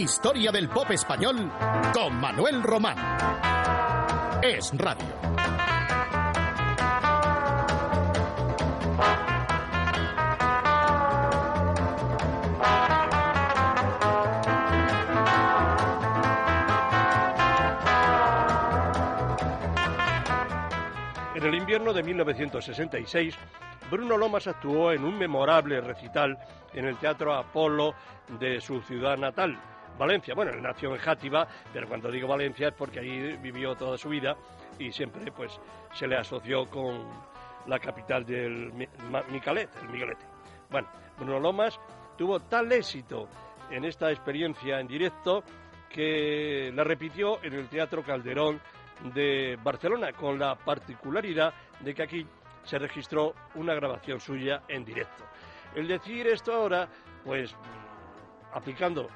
Historia del pop español con Manuel Román. Es Radio. En el invierno de 1966, Bruno Lomas actuó en un memorable recital en el Teatro Apolo de su ciudad natal, Valencia. Bueno, él nació en Játiva, pero cuando digo Valencia es porque ahí vivió toda su vida y siempre pues se le asoció con la capital del Micalet, el Miguelete. Bueno, Bruno Lomas tuvo tal éxito en esta experiencia en directo que la repitió en el Teatro Calderón de Barcelona, con la particularidad de que aquí se registró una grabación suya en directo. El decir esto ahora, pues aplicando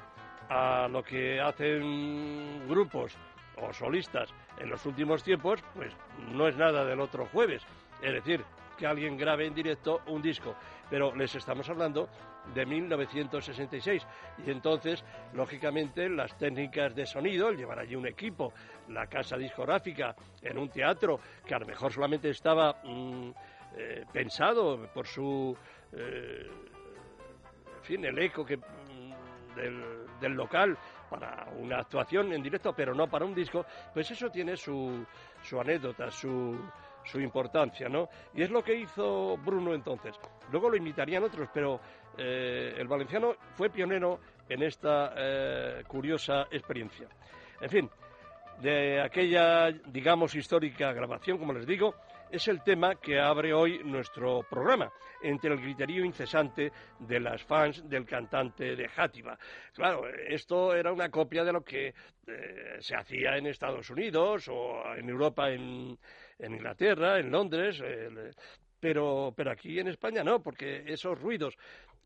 a lo que hacen grupos o solistas en los últimos tiempos, pues no es nada del otro jueves. Es decir, que alguien grabe en directo un disco. Pero les estamos hablando de 1966. Y entonces, lógicamente, las técnicas de sonido, el llevar allí un equipo, la casa discográfica, en un teatro que a lo mejor solamente estaba mm, eh, pensado por su. Eh, en fin, el eco que, del, local para una actuación en directo, pero no para un disco, pues eso tiene su, su anécdota, su, su importancia, ¿no? Y es lo que hizo Bruno entonces. Luego lo imitarían otros, pero eh, el valenciano fue pionero en esta eh, curiosa experiencia. En fin, de aquella, digamos, histórica grabación, como les digo, es el tema que abre hoy nuestro programa, entre el griterío incesante de las fans del cantante de Játiva. Claro, esto era una copia de lo que eh, se hacía en Estados Unidos o en Europa, en, Inglaterra, en Londres, pero, pero aquí en España no, porque esos ruidos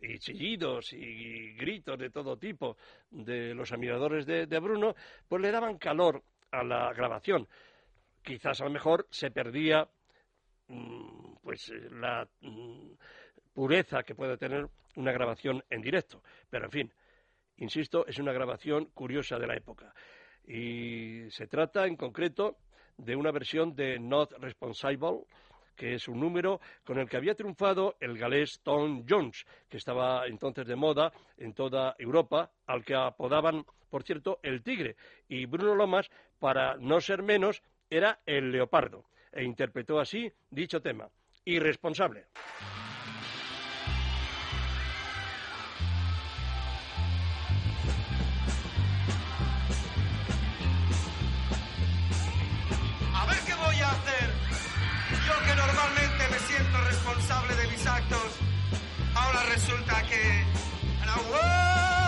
y chillidos y gritos de todo tipo de los admiradores de, de Bruno, pues le daban calor a la grabación. Quizás a lo mejor se perdía pues eh, la mm, pureza que puede tener una grabación en directo. Pero en fin, insisto, es una grabación curiosa de la época. Y se trata en concreto de una versión de Not Responsible, que es un número con el que había triunfado el galés Tom Jones, que estaba entonces de moda en toda Europa, al que apodaban, por cierto, el tigre. Y Bruno Lomas, para no ser menos, era el leopardo e interpretó así dicho tema. Irresponsable. A ver qué voy a hacer. Yo que normalmente me siento responsable de mis actos, ahora resulta que... ¡Wow!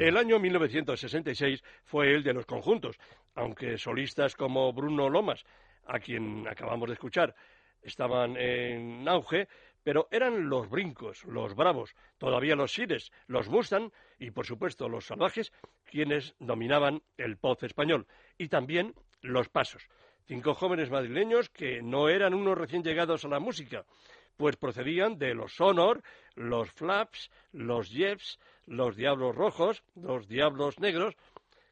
El año 1966 fue el de los conjuntos, aunque solistas como Bruno Lomas, a quien acabamos de escuchar, estaban en auge, pero eran los brincos, los bravos, todavía los sires, los Mustang y, por supuesto, los salvajes quienes dominaban el pop español, y también los pasos. Cinco jóvenes madrileños que no eran unos recién llegados a la música, pues procedían de los Sonor, los Flaps, los Jeffs, los Diablos Rojos, los Diablos Negros,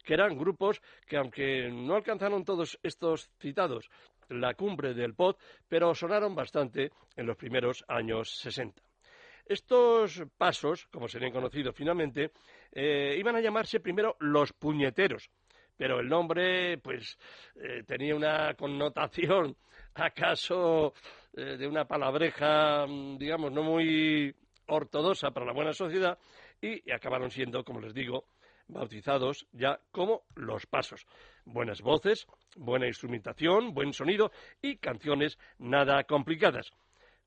que eran grupos que, aunque no alcanzaron todos estos citados la cumbre del pop, pero sonaron bastante en los primeros años 60. Estos pasos, como serían conocidos finalmente, eh, iban a llamarse primero los puñeteros, pero el nombre, pues, eh, tenía una connotación, acaso, eh, de una palabreja, mm, digamos, no muy ortodoxa para la buena sociedad, y acabaron siendo, como les digo, bautizados ya como Los Pasos. Buenas voces, buena instrumentación, buen sonido y canciones nada complicadas,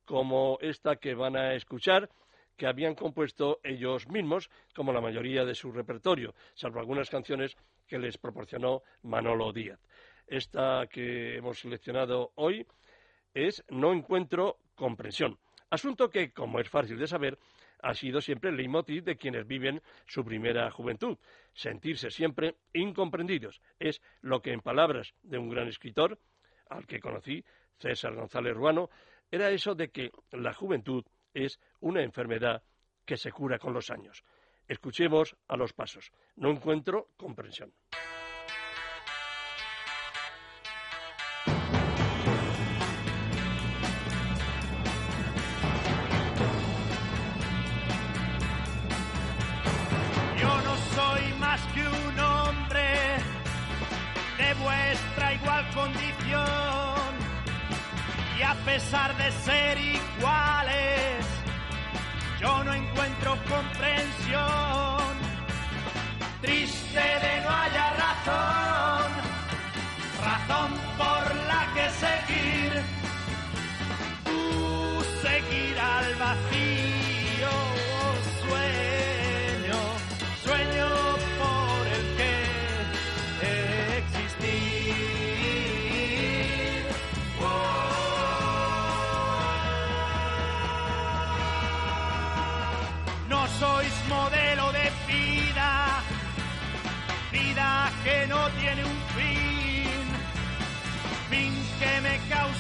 como esta que van a escuchar, que habían compuesto ellos mismos, como la mayoría de su repertorio, salvo algunas canciones que les proporcionó Manolo Díaz. Esta que hemos seleccionado hoy es No encuentro comprensión, asunto que, como es fácil de saber, ha sido siempre el leitmotiv de quienes viven su primera juventud. Sentirse siempre incomprendidos es lo que, en palabras de un gran escritor, al que conocí, César González Ruano, era eso de que la juventud es una enfermedad que se cura con los años. Escuchemos a los pasos. No encuentro comprensión. Pesar de ser iguales, yo no encuentro comprensión. Triste de no haya razón, razón por la que seguir,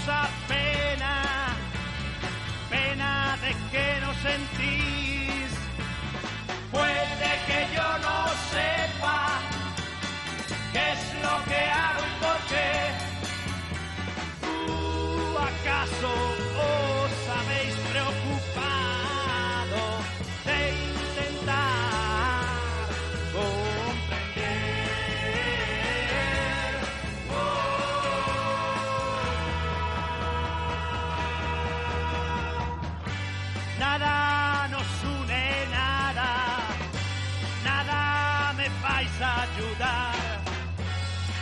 causa pena, pena de que no sentís. Puede que yo no sepa qué es lo que hago y por qué. ¿Tú acaso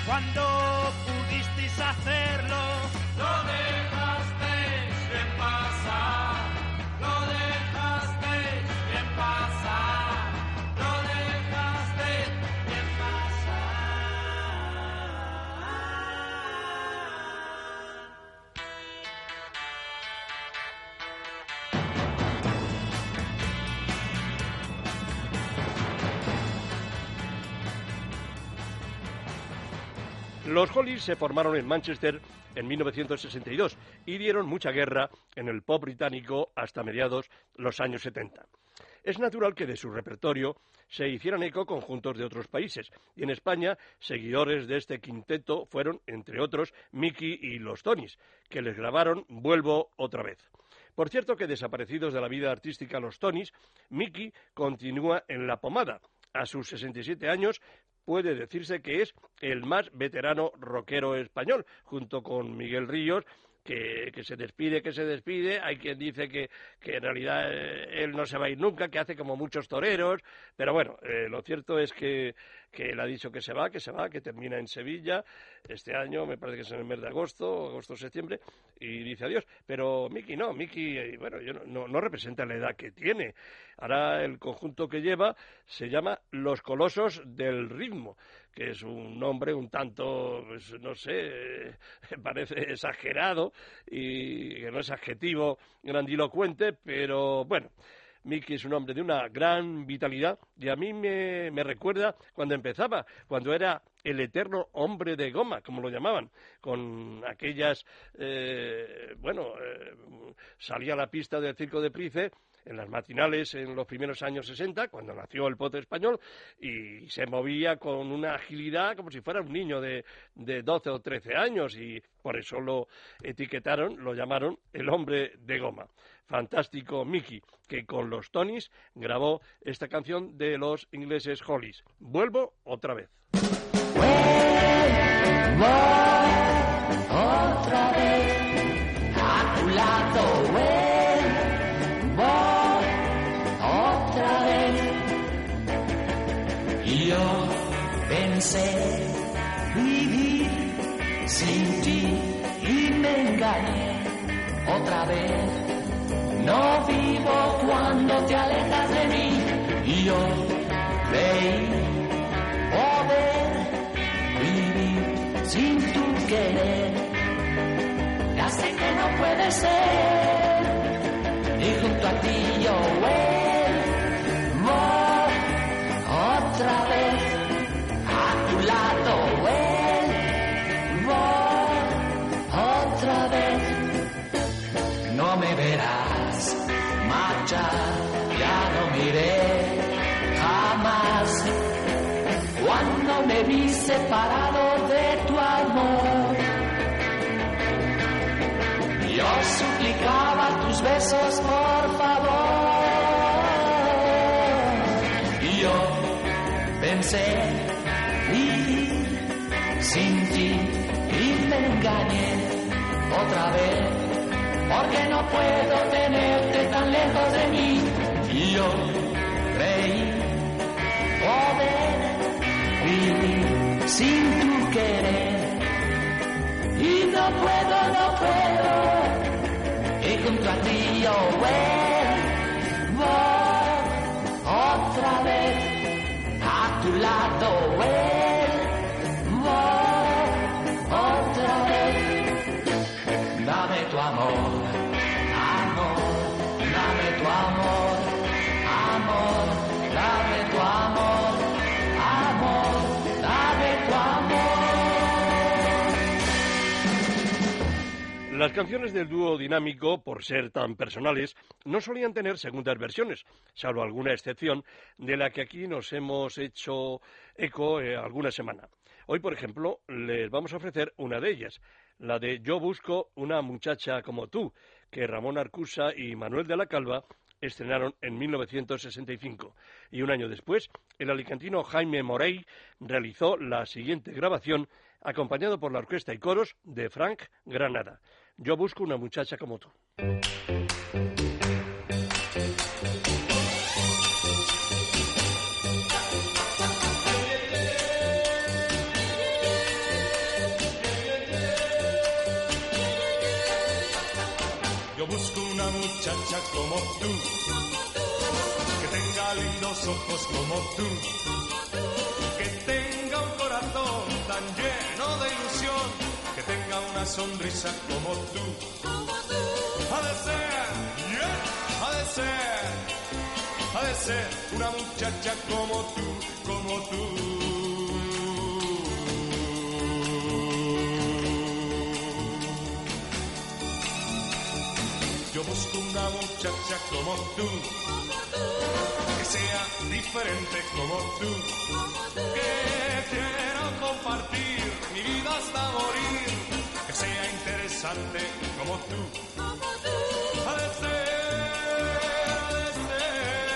cuando pudisteis hacerlo. Lo dejasteis bien pasar, Los Hollies se formaron en Manchester en 1962 y dieron mucha guerra en el pop británico hasta mediados los años 70. Es natural que de su repertorio se hicieran eco conjuntos de otros países, y en España seguidores de este quinteto fueron, entre otros, Mickey y los Tonys, que les grabaron Vuelvo otra vez. Por cierto que desaparecidos de la vida artística los Tonys, Mickey continúa en la pomada. A sus 67 años puede decirse que es el más veterano rockero español, junto con Miguel Ríos, que, se despide, que se despide. Hay quien dice que, que en realidad eh, él no se va a ir nunca, que hace como muchos toreros. Pero bueno, eh, lo cierto es que, que él ha dicho que se va, que se va, que termina en Sevilla este año, me parece que es en el mes de agosto, agosto, septiembre, y dice adiós. Pero Miki no, Miki, eh, bueno, yo no, no, no representa la edad que tiene. Ahora el conjunto que lleva se llama Los Colosos del Ritmo, que es un nombre un tanto, pues, no sé, parece exagerado y que no es adjetivo grandilocuente, pero bueno. Miki es un hombre de una gran vitalidad y a mí me, me recuerda cuando empezaba, cuando era el eterno hombre de goma, como lo llamaban, con aquellas, eh, bueno, eh, salía a la pista del Circo de Price en las matinales en los primeros años 60, cuando nació el pote español, y se movía con una agilidad como si fuera un niño de, de 12 o 13 años, y por eso lo etiquetaron, lo llamaron el hombre de goma. Fantástico Mickey, que con los Tonys grabó esta canción de los ingleses Hollies. Vuelvo otra vez. otra vez vivir sin ti y me engañé otra vez. No vivo cuando te alejas de mí y yo creí poder vivir sin tu querer. Ya sé que no puede ser vi separado de tu amor. Yo suplicaba tus besos, por favor. Y yo pensé vivir sin ti y me engañé otra vez. Porque no puedo tenerte tan lejos de mí. Y yo creí sin tu querer. Y no puedo, no puedo. Y junto a ti yo vuelvo Las canciones del dúo dinámico, por ser tan personales, no solían tener segundas versiones, salvo alguna excepción de la que aquí nos hemos hecho eco eh, alguna semana. Hoy, por ejemplo, les vamos a ofrecer una de ellas, la de Yo busco una muchacha como tú, que Ramón Arcusa y Manuel de la Calva estrenaron en 1965. Y un año después, el alicantino Jaime Morey realizó la siguiente grabación, acompañado por la orquesta y coros de Frank Granada. Yo busco una muchacha como tú. Yo busco una muchacha como tú, que tenga lindos ojos como tú, tenga una sonrisa como tú. Ha de ser, yeah, ha de ser, ha de ser una muchacha como tú, como tú. Yo busco una muchacha como tú, que sea diferente como tú, que quiera compartir mi vida hasta morir, sea interesante como tú. Ha de ser, ha de ser,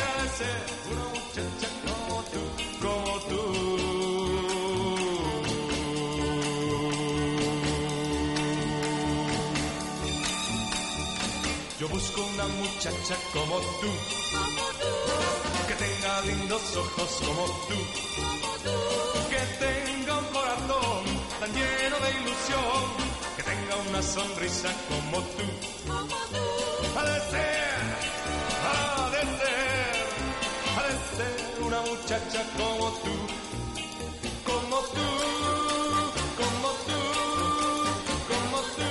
ha de ser una muchacha como tú, como tú. Busco una muchacha como tú, que tenga lindos ojos como tú, que ilusión, que tenga una sonrisa como tú. Ha de ser, ha de ser, ha de ser una muchacha como tú, como tú, como tú, como tú, como tú.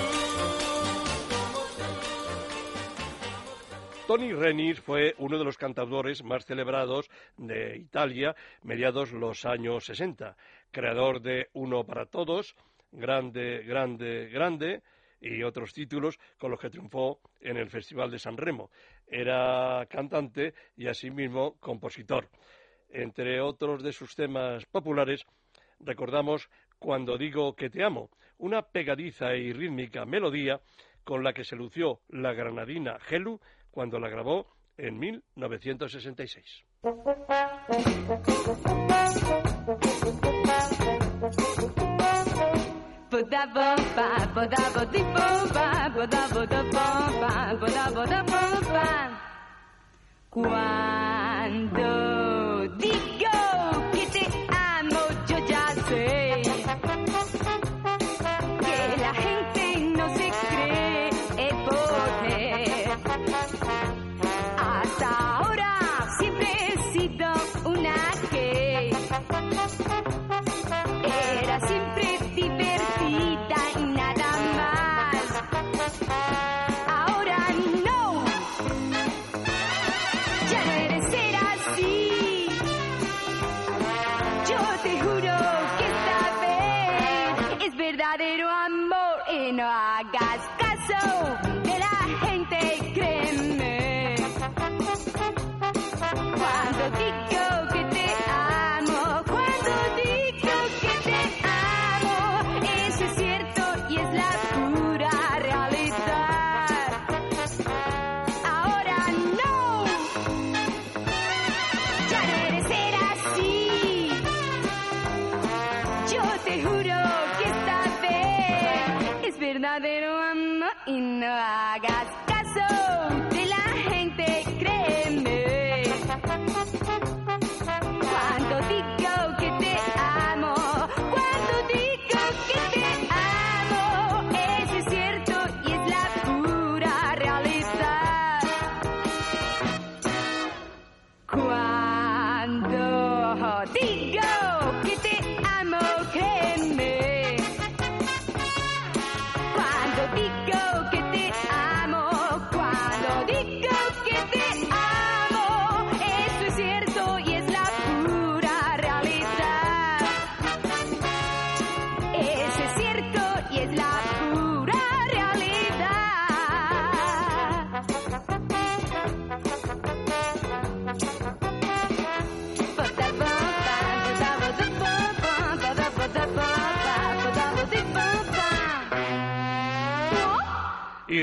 Tony Renis fue uno de los cantadores más celebrados de Italia mediados los años 60, creador de Uno para Todos, Grande, Grande, Grande y otros títulos con los que triunfó en el Festival de San Remo. Era cantante y asimismo compositor. Entre otros de sus temas populares, recordamos Cuando digo que te amo, una pegadiza y rítmica melodía con la que se lució la granadina Gelu cuando la grabó en 1966. Cuando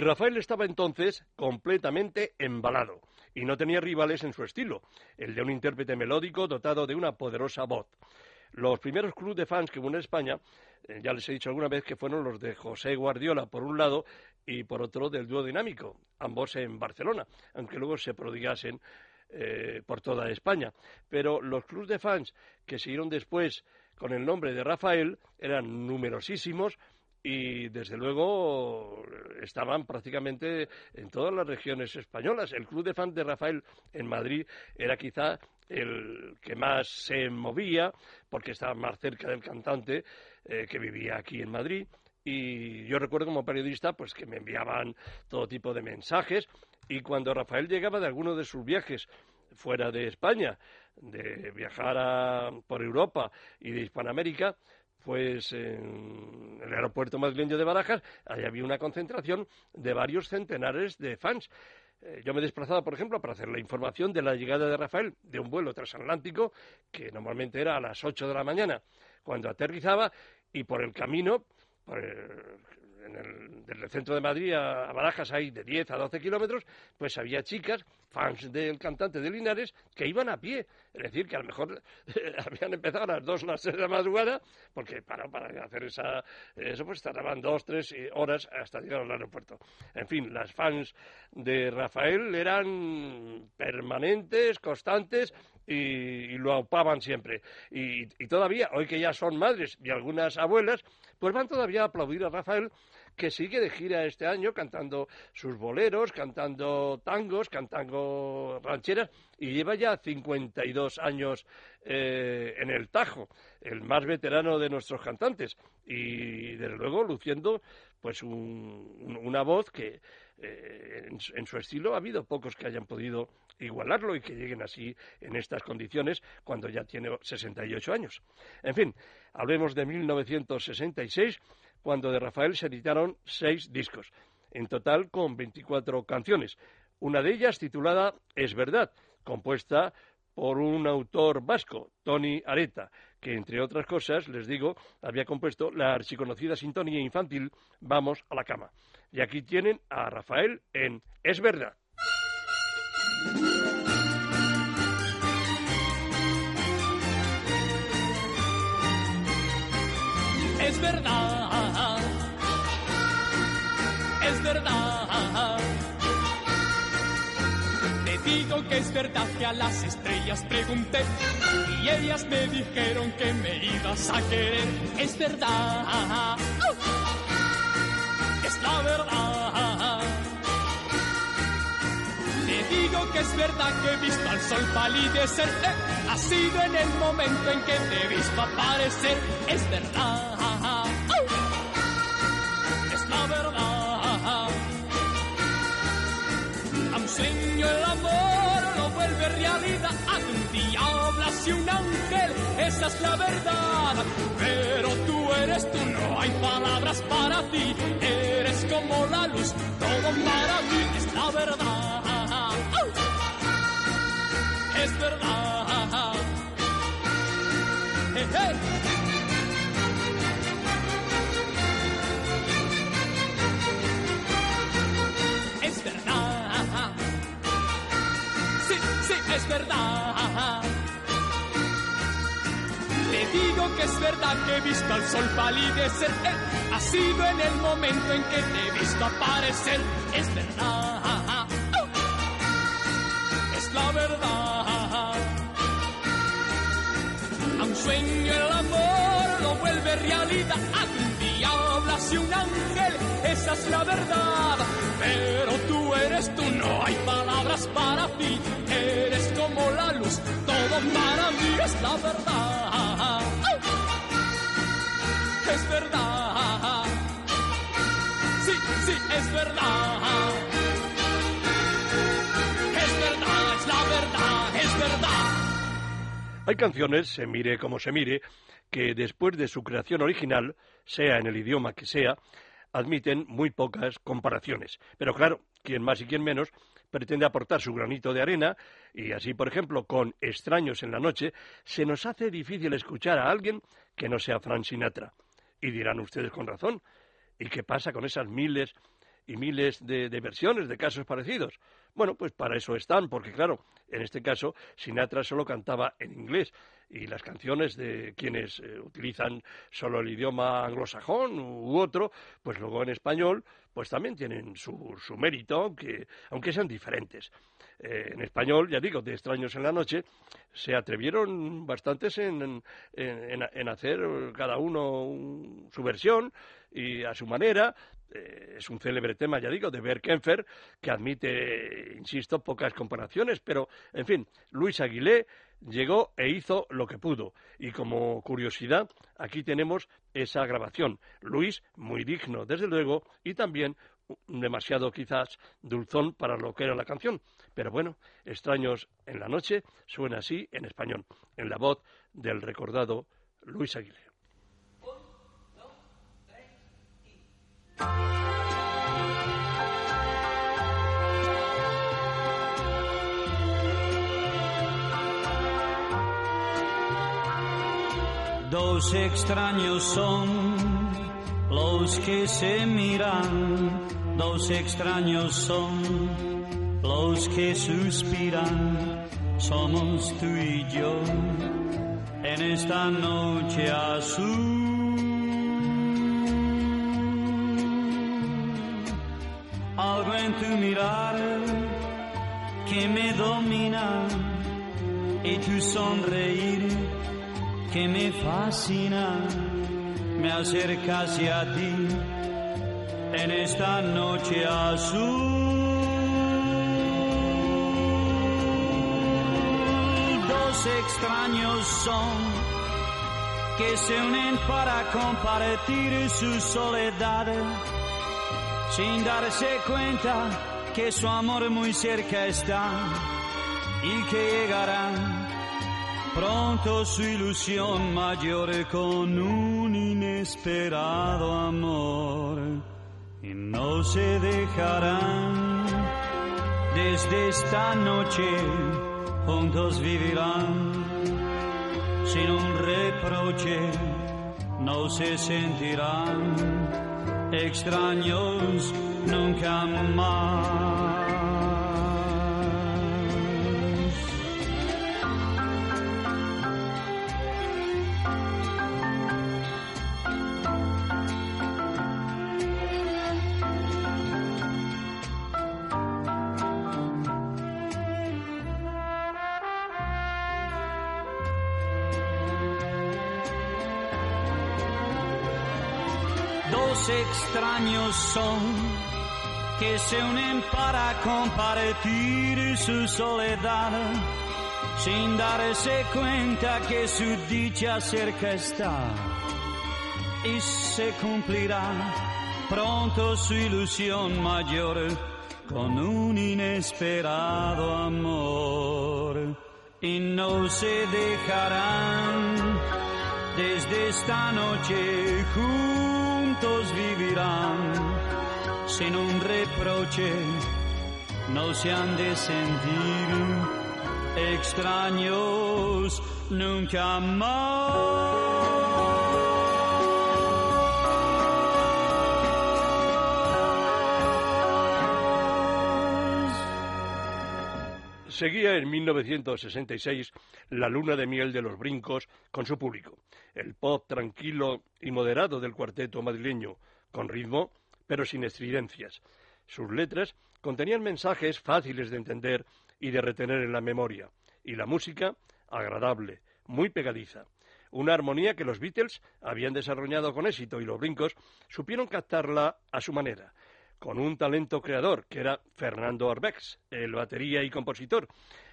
Y Rafael estaba entonces completamente embalado y no tenía rivales en su estilo, el de un intérprete melódico dotado de una poderosa voz. Los primeros clubes de fans que hubo en España, eh, ya les he dicho alguna vez que fueron los de José Guardiola por un lado y por otro del dúo dinámico, ambos en Barcelona, aunque luego se prodigasen eh, por toda España. Pero los clubes de fans que siguieron después con el nombre de Rafael eran numerosísimos y desde luego estaban prácticamente en todas las regiones españolas. El club de fans de Rafael en Madrid era quizá el que más se movía porque estaba más cerca del cantante eh, que vivía aquí en Madrid y yo recuerdo como periodista pues que me enviaban todo tipo de mensajes y cuando Rafael llegaba de alguno de sus viajes fuera de España, de viajar por Europa y de Hispanoamérica, pues en el aeropuerto madrileño de Barajas, ahí había una concentración de varios centenares de fans. Eh, yo me desplazaba, por ejemplo, para hacer la información de la llegada de Rafael de un vuelo transatlántico, que normalmente era a las 8 de la mañana, cuando aterrizaba, y por el camino, por el- desde el centro de Madrid a, a Barajas hay de 10 a 12 kilómetros, pues había chicas, fans del cantante de Linares, que iban a pie. Es decir, que a lo mejor habían empezado a las 2 o las 3 de la madrugada, porque para, para hacer esa, eso pues tardaban 2, 3 horas hasta llegar al aeropuerto. En fin, las fans de Rafael eran permanentes, constantes y, y lo aupaban siempre. Y, y todavía, hoy que ya son madres y algunas abuelas, pues van todavía a aplaudir a Rafael que sigue de gira este año cantando sus boleros, cantando tangos, cantando rancheras y lleva ya 52 años eh, en el Tajo, el más veterano de nuestros cantantes y desde luego luciendo pues un- un- una voz que eh, en su estilo ha habido pocos que hayan podido igualarlo y que lleguen así en estas condiciones cuando ya tiene 68 años. En fin, hablemos de 1966, cuando de Rafael se editaron seis discos, en total con 24 canciones. Una de ellas titulada Es verdad, compuesta por un autor vasco, Tony Areta, que entre otras cosas, les digo, había compuesto la archiconocida sintonía infantil Vamos a la cama. Y aquí tienen a Rafael en Es verdad. Es verdad, verdad. Te digo que es verdad que a las estrellas pregunté y ellas me dijeron que me ibas a querer. Es verdad, es la verdad. Te digo que es verdad que he visto al sol palidecer. ha sido en el momento en que te he visto aparecer. Es verdad. Sueño el amor lo vuelve realidad. Un diablo y un ángel, esa es la verdad. Pero tú eres tú, no hay palabras para ti. Eres como la luz, todo para mí es la verdad. Es verdad. Hey, hey. Es verdad. Te digo que es verdad que he visto al sol palidecer. eh, ha sido en el momento en que te he visto aparecer. Es verdad. Es la verdad. A un sueño el amor lo vuelve realidad. Y un ángel, esa es la verdad. Pero tú eres tú, no hay palabras para ti. Eres como la luz, todo para mí es la verdad. Es verdad. Sí, sí, es verdad. Es verdad, es la verdad, es verdad. Hay canciones, se mire como se mire, que después de su creación original, sea en el idioma que sea, admiten muy pocas comparaciones. Pero claro, quien más y quien menos pretende aportar su granito de arena y así, por ejemplo, con Extraños en la noche, se nos hace difícil escuchar a alguien que no sea Frank Sinatra. Y dirán ustedes con razón, ¿y qué pasa con esas miles y miles de, de versiones de casos parecidos? Bueno, pues para eso están, porque claro, en este caso Sinatra solo cantaba en inglés y las canciones de quienes eh, utilizan solo el idioma anglosajón u otro, pues luego en español, pues también tienen su, su mérito, aunque, aunque sean diferentes. Eh, en español, ya digo, de Extraños en la Noche, se atrevieron bastantes en, en, hacer cada uno un- su versión y a su manera. Eh, es un célebre tema, ya digo, de Bert Kempfer, que admite, insisto, pocas comparaciones, pero, en fin, Luis Aguilé llegó e hizo lo que pudo. Y como curiosidad, aquí tenemos esa grabación. Luis, muy digno, desde luego, y también demasiado quizás dulzón para lo que era la canción. Pero bueno, Extraños en la noche suena así en español, en la voz del recordado Luis Aguilé. Dos extraños son Los que se miran, dos extraños son, los que suspiran, somos tú y yo, en esta noche azul. Algo en tu mirar que me domina y tu sonreír que me fascina me acerca hacia ti en esta noche azul. Dos extraños son que se unen para compartir su soledad sin darse cuenta que su amor muy cerca está y que llegarán pronto su ilusión mayor con un inesperado amor. Y no se dejarán. Desde esta noche juntos vivirán. Sin un reproche no se sentirán. Extraños nunca más extraños son que se unen para compartir su soledad sin darse cuenta que su dicha cerca está. Y se cumplirá pronto su ilusión mayor con un inesperado amor. Y no se dejarán desde esta noche juntos vivirán sin un reproche, no se han de sentir extraños nunca más. Seguía en 1966 la luna de miel de los brincos con su público. El pop tranquilo y moderado del cuarteto madrileño, con ritmo, pero sin estridencias. Sus letras contenían mensajes fáciles de entender y de retener en la memoria. Y la música, agradable, muy pegadiza. Una armonía que los Beatles habían desarrollado con éxito y los brincos supieron captarla a su manera con un talento creador, que era Fernando Arbex, el batería y compositor,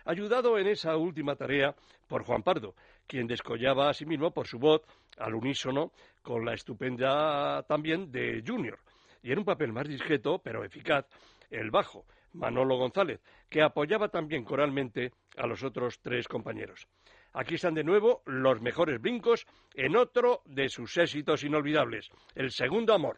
ayudado en esa última tarea por Juan Pardo, quien descollaba a sí mismo por su voz al unísono con la estupenda también de Junior, y en un papel más discreto, pero eficaz, el bajo, Manolo González, que apoyaba también coralmente a los otros tres compañeros. Aquí están de nuevo los mejores brincos en otro de sus éxitos inolvidables, El Segundo Amor.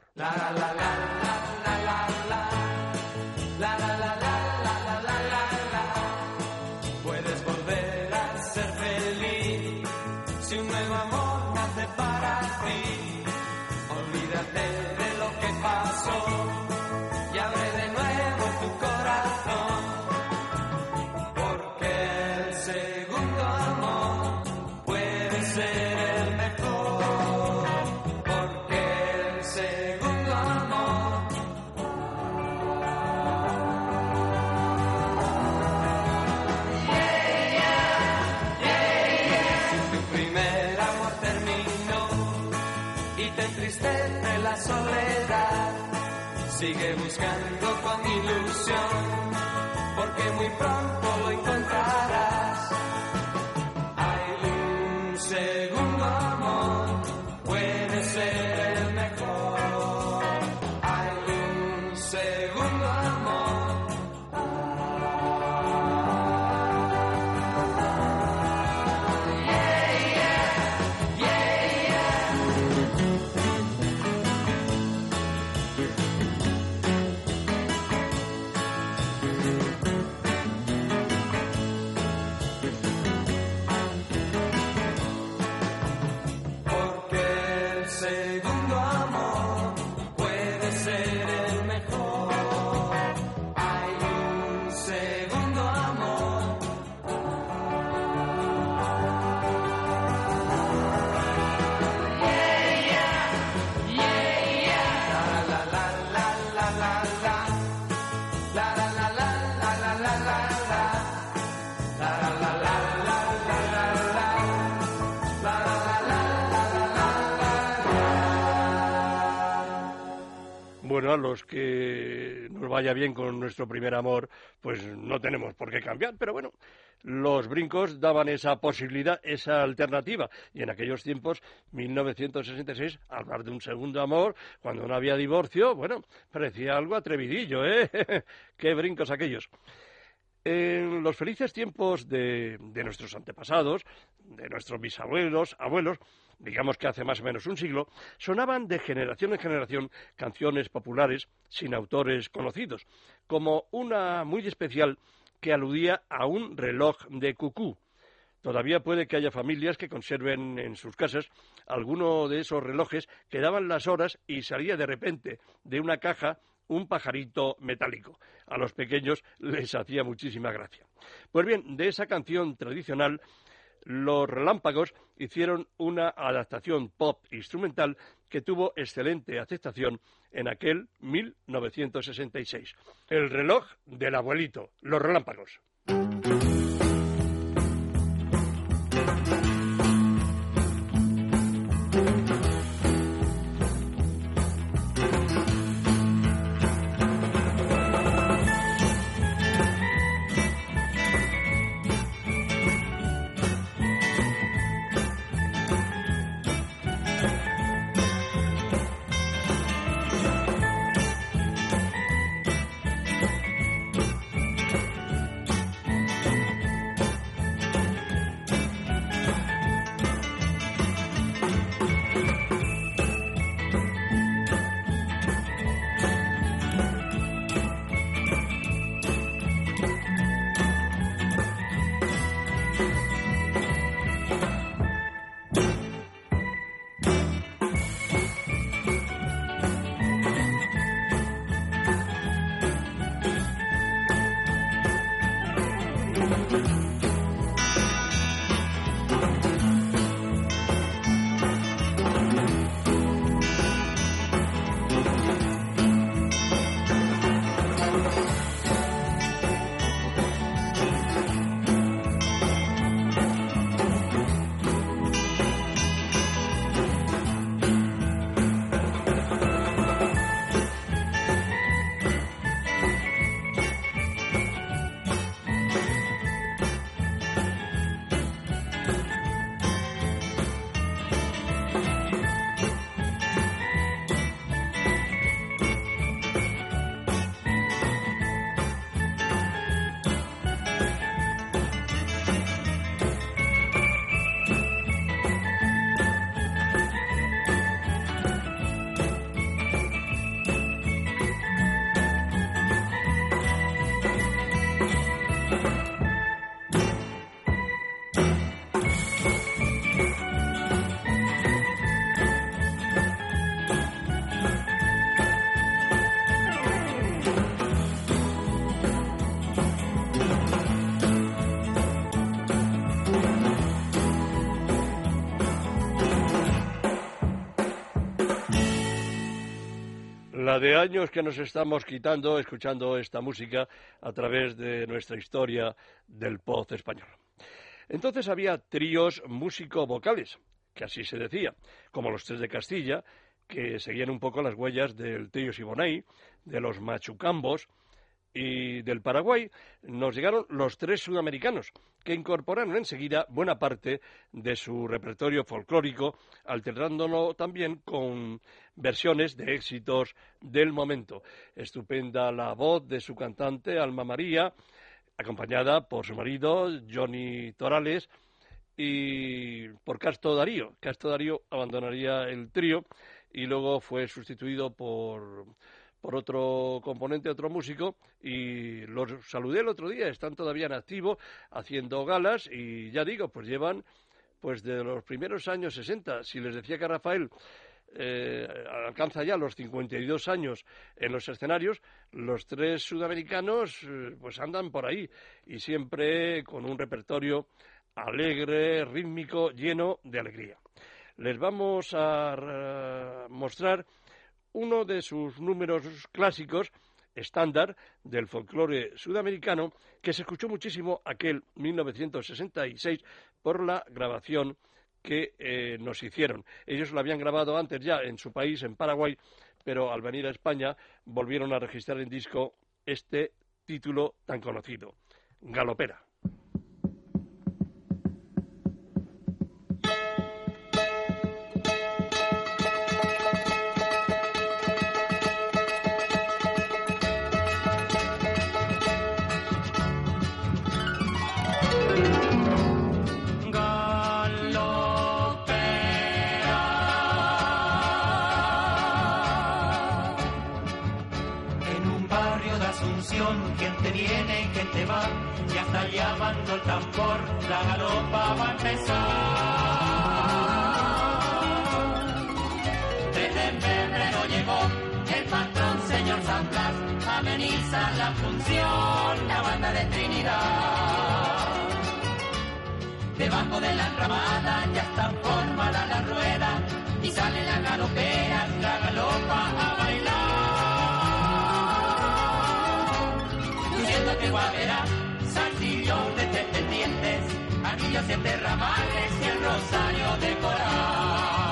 Porque que nos vaya bien con nuestro primer amor, pues no tenemos por qué cambiar, pero bueno, los brincos daban esa posibilidad, esa alternativa. Y en aquellos tiempos, 1966, hablar de un segundo amor, cuando no había divorcio, bueno, parecía algo atrevidillo, ¿eh? ¡Qué brincos aquellos! En los felices tiempos de nuestros antepasados, de nuestros bisabuelos, abuelos, digamos que hace más o menos un siglo, sonaban de generación en generación canciones populares sin autores conocidos, como una muy especial que aludía a un reloj de cucú. Todavía puede que haya familias que conserven en sus casas alguno de esos relojes que daban las horas y salía de repente de una caja un pajarito metálico. A los pequeños les hacía muchísima gracia. Pues bien, de esa canción tradicional los Relámpagos hicieron una adaptación pop instrumental que tuvo excelente aceptación en aquel 1966. El reloj del abuelito, Los Relámpagos. De años que nos estamos quitando escuchando esta música a través de nuestra historia del pop español. Entonces había tríos músico-vocales, que así se decía, como los tres de Castilla, que seguían un poco las huellas del trío Siboney, de los Machucambos, y del Paraguay nos llegaron los tres sudamericanos, que incorporaron enseguida buena parte de su repertorio folclórico, alternándolo también con versiones de éxitos del momento. Estupenda la voz de su cantante Alma María, acompañada por su marido Johnny Torales y por Casto Darío. Casto Darío abandonaría el trío y luego fue sustituido por por otro componente, otro músico, y los saludé el otro día, están todavía en activo, haciendo galas, y ya digo, pues llevan pues de los primeros años 60. Si les decía que Rafael eh, alcanza ya los 52 años en los escenarios, los tres sudamericanos eh, pues andan por ahí y siempre con un repertorio alegre, rítmico, lleno de alegría. Les vamos a eh, mostrar uno de sus números clásicos estándar del folclore sudamericano que se escuchó muchísimo aquel 1966 por la grabación que eh, nos hicieron. Ellos lo habían grabado antes ya en su país, en Paraguay, pero al venir a España volvieron a registrar en disco este título tan conocido, Galopera. De la enramada ya está formada la rueda y sale la galopera, la galopa a bailar. Luciendo que guavera, saltillo de tres pendientes, anillos siete ramales y el rosario de coral.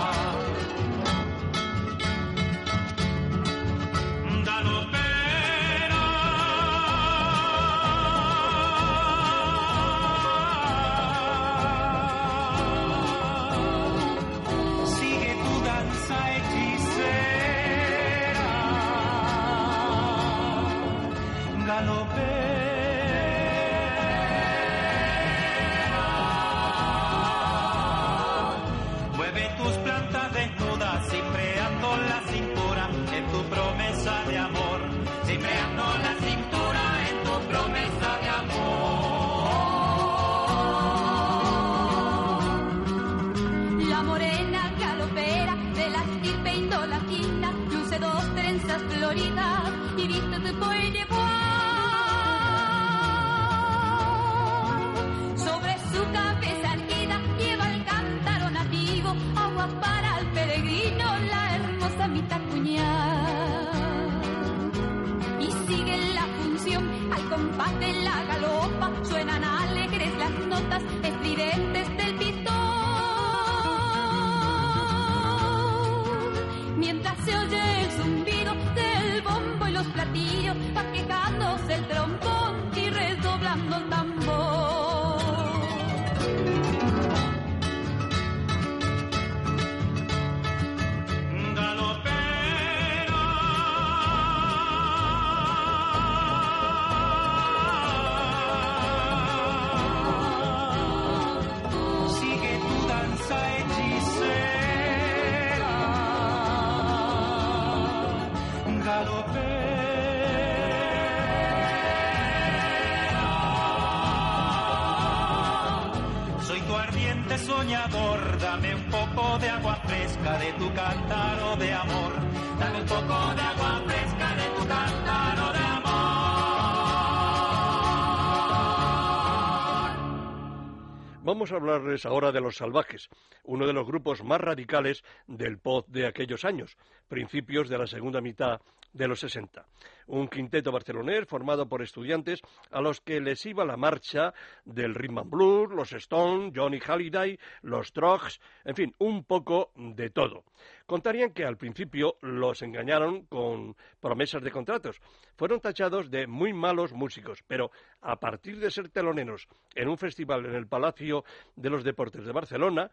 Vamos a hablarles ahora de Los Salvajes, uno de los grupos más radicales del pop de aquellos años, principios de la segunda mitad de los 60. Un quinteto barcelonés formado por estudiantes a los que les iba la marcha del rhythm and blues, los Stones, Johnny Halliday, los Trogs, en fin, un poco de todo. Contarían que al principio los engañaron con promesas de contratos. Fueron tachados de muy malos músicos, pero a partir de ser teloneros en un festival en el Palacio de los Deportes de Barcelona,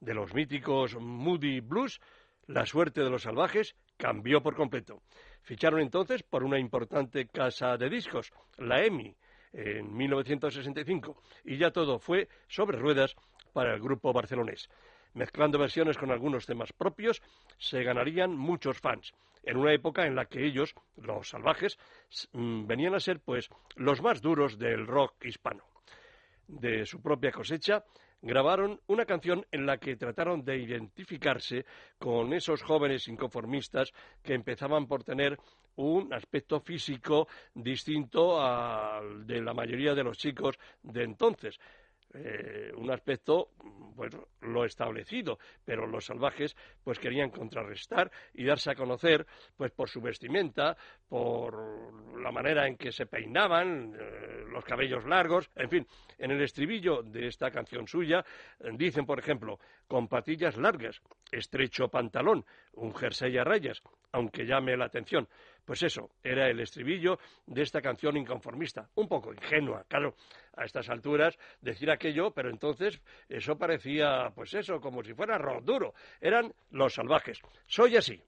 de los míticos Moody Blues, la suerte de los salvajes cambió por completo. Ficharon entonces por una importante casa de discos, la EMI, en 1965, y ya todo fue sobre ruedas para el grupo barcelonés. Mezclando versiones con algunos temas propios, se ganarían muchos fans, en una época en la que ellos, los salvajes, mm, venían a ser pues los más duros del rock hispano de su propia cosecha, grabaron una canción en la que trataron de identificarse con esos jóvenes inconformistas que empezaban por tener un aspecto físico distinto al de la mayoría de los chicos de entonces. Eh, un aspecto pues lo establecido, pero los salvajes pues querían contrarrestar y darse a conocer pues por su vestimenta, por la manera en que se peinaban, eh, los cabellos largos, en fin, en el estribillo de esta canción suya eh, dicen, por ejemplo, con patillas largas, estrecho pantalón, un jersey a rayas, aunque llame la atención. Pues eso, era el estribillo de esta canción inconformista, un poco ingenua, claro, a estas alturas decir aquello, pero entonces eso parecía, pues eso, como si fuera rock duro. Eran los salvajes. Soy así.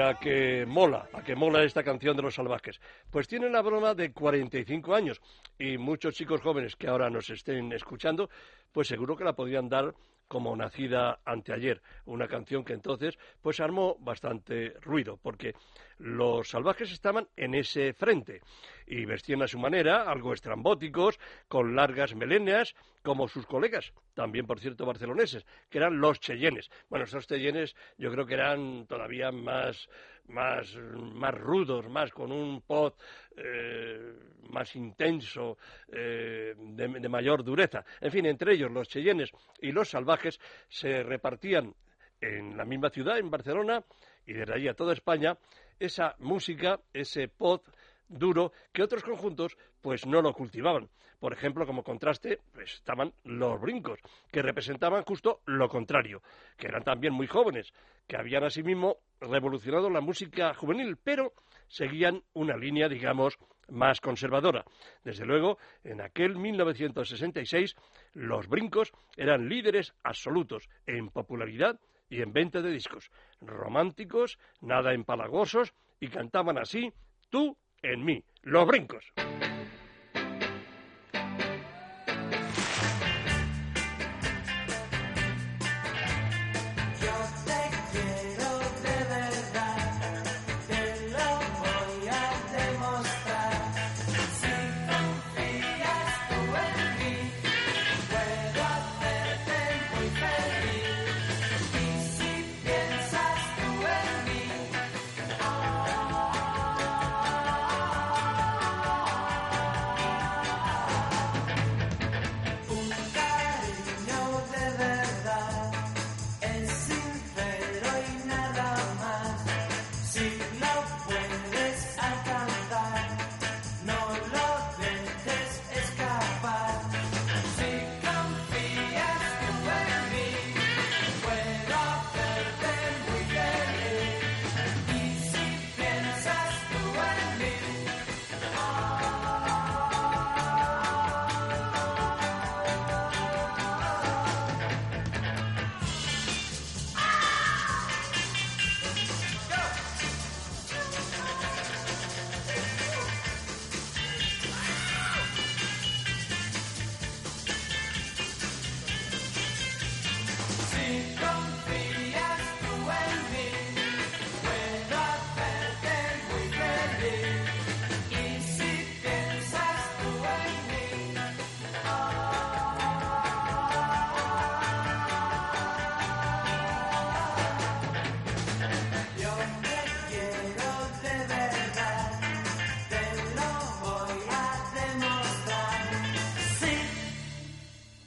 A que mola, a que mola esta canción de los salvajes. Pues tiene la broma de 45 años y muchos chicos jóvenes que ahora nos estén escuchando, pues seguro que la podrían dar como nacida anteayer, una canción que entonces pues armó bastante ruido, porque los salvajes estaban en ese frente y vestían a su manera, algo estrambóticos, con largas melenas, como sus colegas, también por cierto barceloneses, que eran los cheyennes. Bueno, esos cheyennes yo creo que eran todavía más más, más rudos, más con un pot eh, más intenso, eh, de, mayor dureza. En fin, entre ellos los cheyennes y los salvajes se repartían en la misma ciudad, en Barcelona, y desde allí a toda España, esa música, ese pot duro que otros conjuntos pues no lo cultivaban. Por ejemplo, como contraste, pues, estaban los brincos, que representaban justo lo contrario, que eran también muy jóvenes, que habían asimismo revolucionado la música juvenil, pero seguían una línea, digamos, más conservadora. Desde luego, en aquel 1966, los brincos eran líderes absolutos en popularidad y en venta de discos, románticos, nada empalagosos, y cantaban así, tú en mí, los brincos.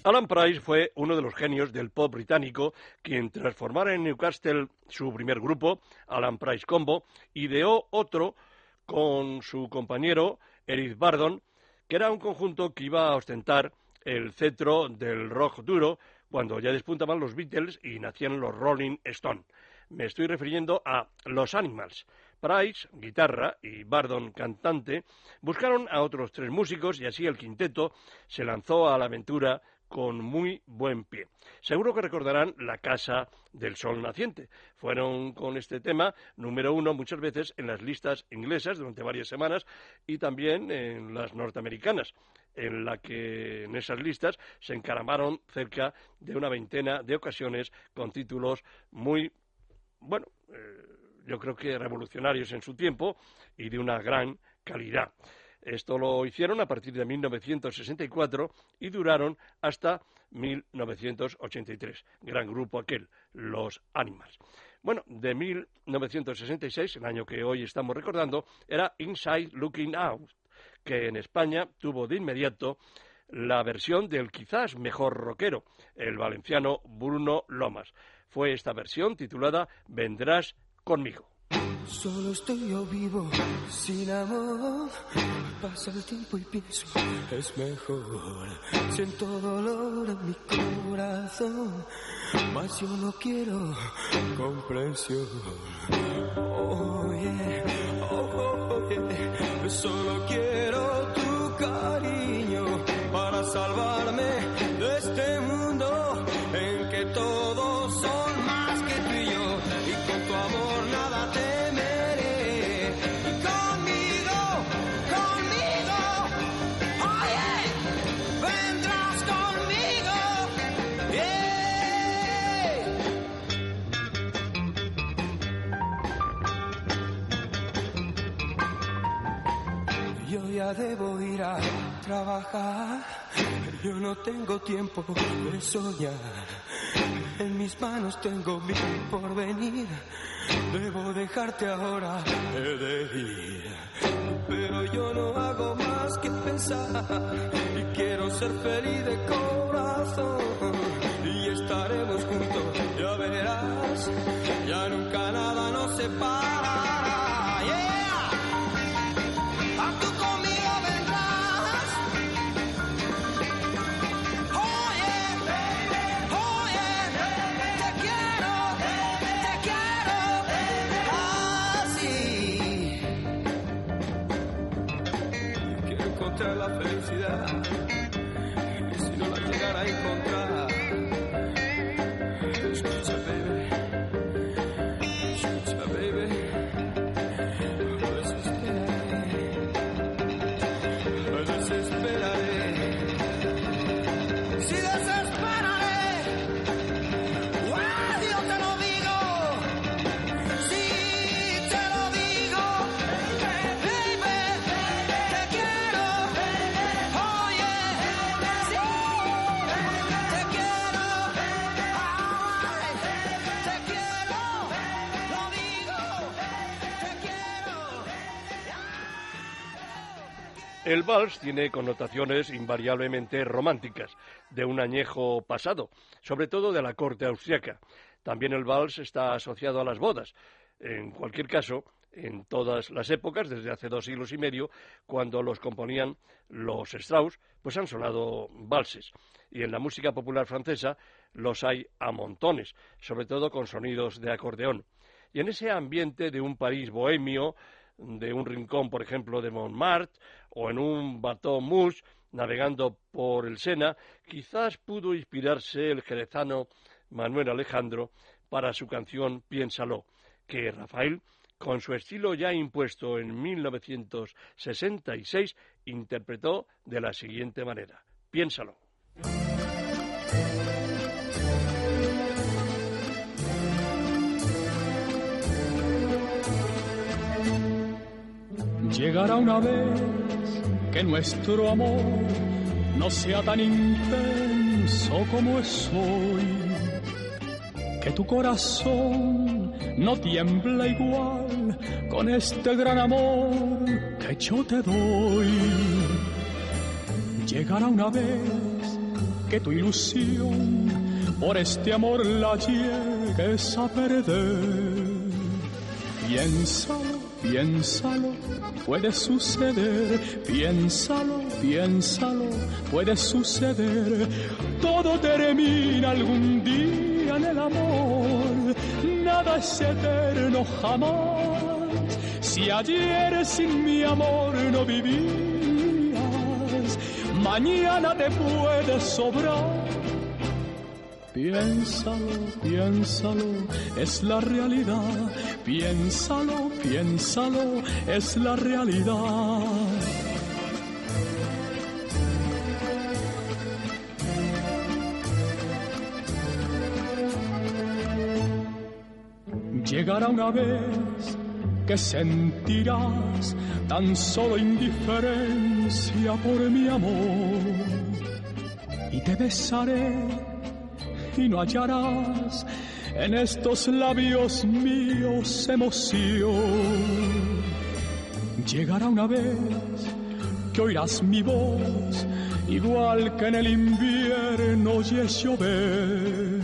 Alan Price fue uno de los genios del pop británico, quien tras formar en Newcastle su primer grupo, Alan Price Combo, ideó otro con su compañero Eric Bardon, que era un conjunto que iba a ostentar el cetro del rock duro cuando ya despuntaban los Beatles y nacían los Rolling Stone. Me estoy refiriendo a Los Animals. Price, guitarra, y Bardon, cantante, buscaron a otros tres músicos y así el quinteto se lanzó a la aventura con muy buen pie. Seguro que recordarán La Casa del Sol Naciente. Fueron con este tema número uno muchas veces en las listas inglesas durante varias semanas y también en las norteamericanas, en la que en esas listas se encaramaron cerca de una veintena de ocasiones con títulos muy, bueno, eh, yo creo que revolucionarios en su tiempo y de una gran calidad. Esto lo hicieron a partir de 1964 y duraron hasta 1983. Gran grupo aquel, los Animals. Bueno, de 1966, el año que hoy estamos recordando, era Inside Looking Out, que en España tuvo de inmediato la versión del quizás mejor rockero, el valenciano Bruno Lomas. Fue esta versión titulada Vendrás conmigo. Solo estoy yo vivo, sin amor. Pasa el tiempo y pienso, es mejor. Siento dolor en mi corazón, mas yo no quiero comprensión. Oh, yeah, oh. Solo quiero tu cariño para salvarme debo ir a trabajar. Yo no tengo tiempo de soñar. En mis manos tengo mi porvenir. Debo dejarte ahora, he de ir. Pero yo no hago más que pensar. Y quiero ser feliz de corazón. Y estaremos juntos, ya verás. Ya nunca nada nos separará. El vals tiene connotaciones invariablemente románticas, de un añejo pasado, sobre todo de la corte austriaca. También el vals está asociado a las bodas. En cualquier caso, en todas las épocas, desde hace dos siglos y medio, cuando los componían los Strauss, pues han sonado valses. Y en la música popular francesa los hay a montones, sobre todo con sonidos de acordeón. Y en ese ambiente de un París bohemio, de un rincón, por ejemplo, de Montmartre, o en un bateau mouche navegando por el Sena, quizás pudo inspirarse el jerezano Manuel Alejandro para su canción Piénsalo, que Rafael, con su estilo ya impuesto en 1966, interpretó de la siguiente manera. Piénsalo. Llegará una vez que nuestro amor no sea tan intenso como es hoy, que tu corazón no tiembla igual con este gran amor que yo te doy. Llegará una vez que tu ilusión por este amor la llegues a perder. Piénsalo, piénsalo, puede suceder. Piénsalo, piénsalo, puede suceder. Todo termina algún día en el amor. Nada es eterno jamás. Si ayer sin mi amor no vivías, mañana te puede sobrar. Piénsalo, piénsalo, es la realidad. Piénsalo, piénsalo, es la realidad. Llegará una vez que sentirás tan solo indiferencia por mi amor y te besaré y no hallarás en estos labios míos emoción. Llegará una vez que oirás mi voz, igual que en el invierno oyes llover.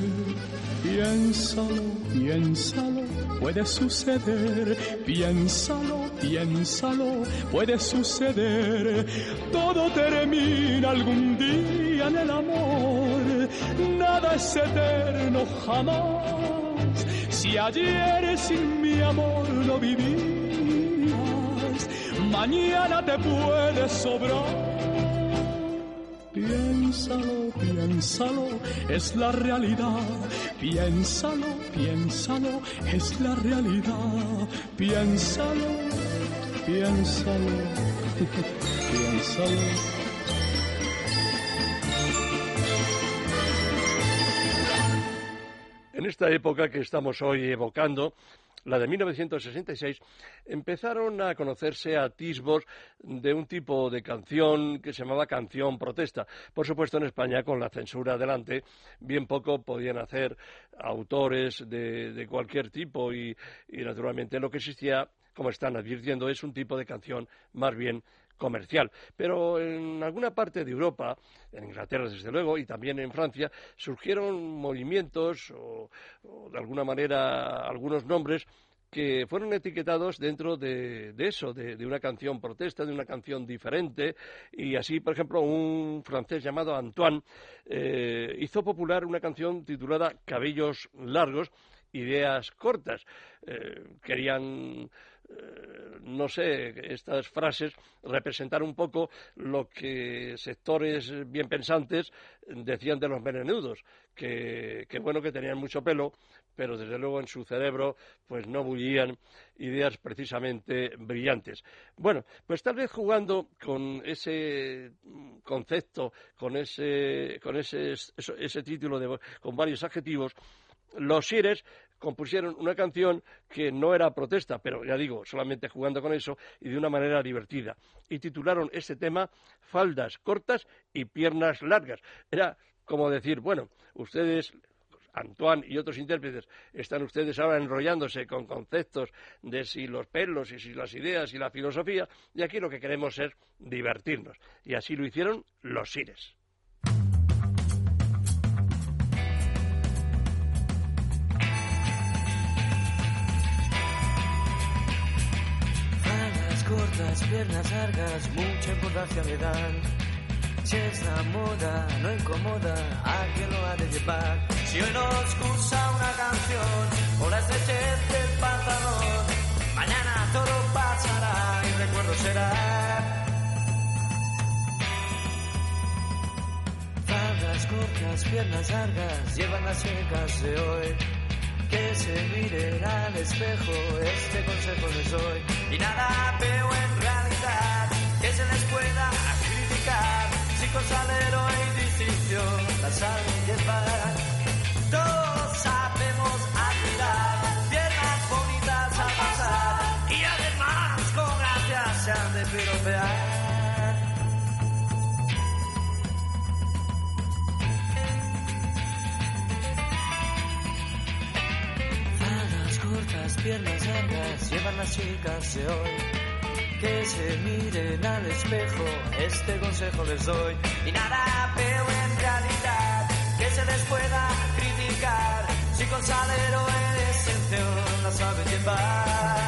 Piénsalo, piénsalo, puede suceder. Piénsalo, piénsalo, puede suceder. Todo termina algún día en el amor. Nada es eterno jamás. Si ayer sin mi amor no vivías, mañana te puede sobrar. Piénsalo, piénsalo, es la realidad. Piénsalo, piénsalo, es la realidad. Piénsalo, piénsalo, piénsalo. Esta época que estamos hoy evocando, la de 1966, empezaron a conocerse atisbos de un tipo de canción que se llamaba canción protesta. Por supuesto, en España, con la censura adelante, bien poco podían hacer autores de, cualquier tipo y, naturalmente, lo que existía, como están advirtiendo, es un tipo de canción más bien comercial. Pero en alguna parte de Europa, en Inglaterra desde luego, y también en Francia, surgieron movimientos o, o de alguna manera algunos nombres que fueron etiquetados dentro de, de eso, de, una canción protesta, de una canción diferente, y así, por ejemplo, un francés llamado Antoine eh, hizo popular una canción titulada Cabellos largos, ideas cortas. Eh, querían no sé, estas frases representar un poco lo que sectores bien pensantes decían de los menenudos, que, que, bueno que tenían mucho pelo, pero desde luego en su cerebro pues no bullían ideas precisamente brillantes. Bueno, pues tal vez jugando con ese concepto, con ese, con ese, ese título de, con varios adjetivos, los Sires compusieron una canción que no era protesta, pero ya digo, solamente jugando con eso y de una manera divertida. Y titularon este tema Faldas cortas y piernas largas. Era como decir, bueno, ustedes Antoine y otros intérpretes están ustedes ahora enrollándose con conceptos de si los pelos y si las ideas y la filosofía, y aquí lo que queremos es divertirnos. Y así lo hicieron los Sires. Piernas largas, mucha importancia le dan. Si es la moda, no incomoda, a quien lo ha de llevar. Si hoy nos gusta una canción, o la estrechez del pantalón, mañana todo pasará y recuerdo será. Faldas cortas, piernas largas, llevan las chicas de hoy que se miren al espejo, este consejo les doy. Y nada veo en salero y distinción la saben llevar. Todos sabemos admirar, piernas bonitas a pasar, y además con gracia se han de piropear. piernas largas llevan las chicas de hoy. Que se miren al espejo, este consejo les doy. Y nada veo en realidad se les pueda criticar. Si con salero eres sincero, la sabe llevar.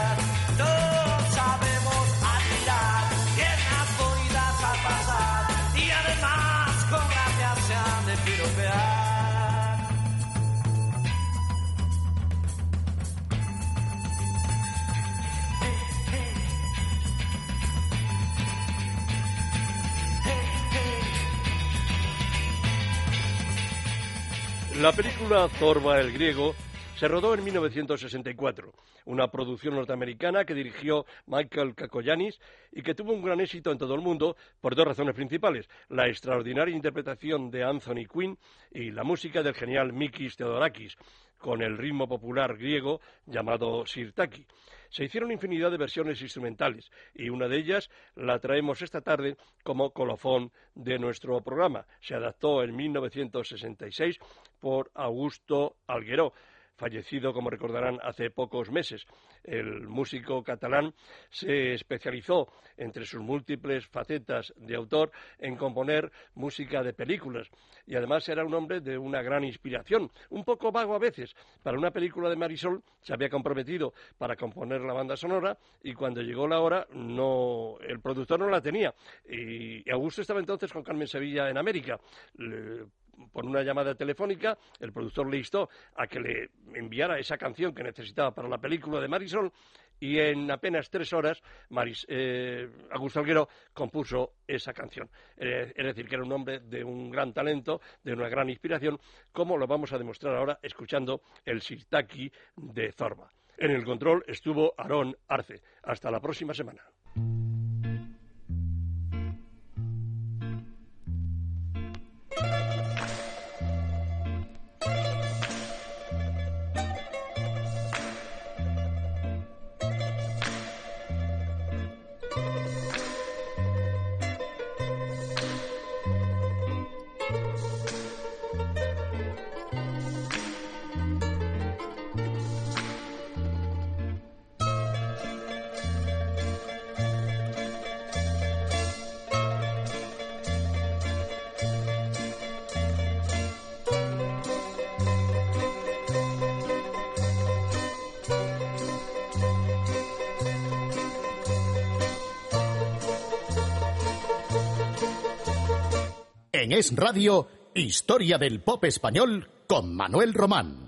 La película Zorba el griego se rodó en 1964, una producción norteamericana que dirigió Michael Kakoyanis y que tuvo un gran éxito en todo el mundo por dos razones principales, la extraordinaria interpretación de Anthony Quinn y la música del genial Mikis Theodorakis, con el ritmo popular griego llamado sirtaki. Se hicieron infinidad de versiones instrumentales y una de ellas la traemos esta tarde como colofón de nuestro programa. Se adaptó en 1966 por Augusto Algueró fallecido, como recordarán, hace pocos meses. El músico catalán se especializó, entre sus múltiples facetas de autor, en componer música de películas. Y además era un hombre de una gran inspiración, un poco vago a veces. Para una película de Marisol se había comprometido para componer la banda sonora y cuando llegó la hora, no, el productor no la tenía. Y Augusto estaba entonces con Carmen Sevilla en América. Por una llamada telefónica, el productor le instó a que le enviara esa canción que necesitaba para la película de Marisol y en apenas tres horas Maris, eh, Augusto Alguero compuso esa canción. Eh, es decir, que era un hombre de un gran talento, de una gran inspiración, como lo vamos a demostrar ahora escuchando el Sirtaki de Zorba. En el control estuvo Aarón Arce. Hasta la próxima semana. Es Radio, Historia del Pop Español con Manuel Román.